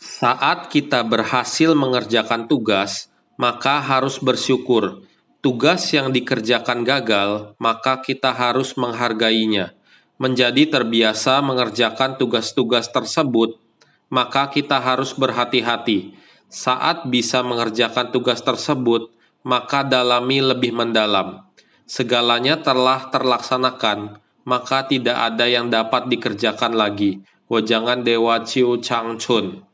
Saat kita berhasil mengerjakan tugas, maka harus bersyukur. Tugas yang dikerjakan gagal, maka kita harus menghargainya. Menjadi terbiasa mengerjakan tugas-tugas tersebut, maka kita harus berhati-hati. Saat bisa mengerjakan tugas tersebut, maka dalami lebih mendalam. Segalanya telah terlaksanakan, maka tidak ada yang dapat dikerjakan lagi. Wajangan Dewa ciu Chang Chun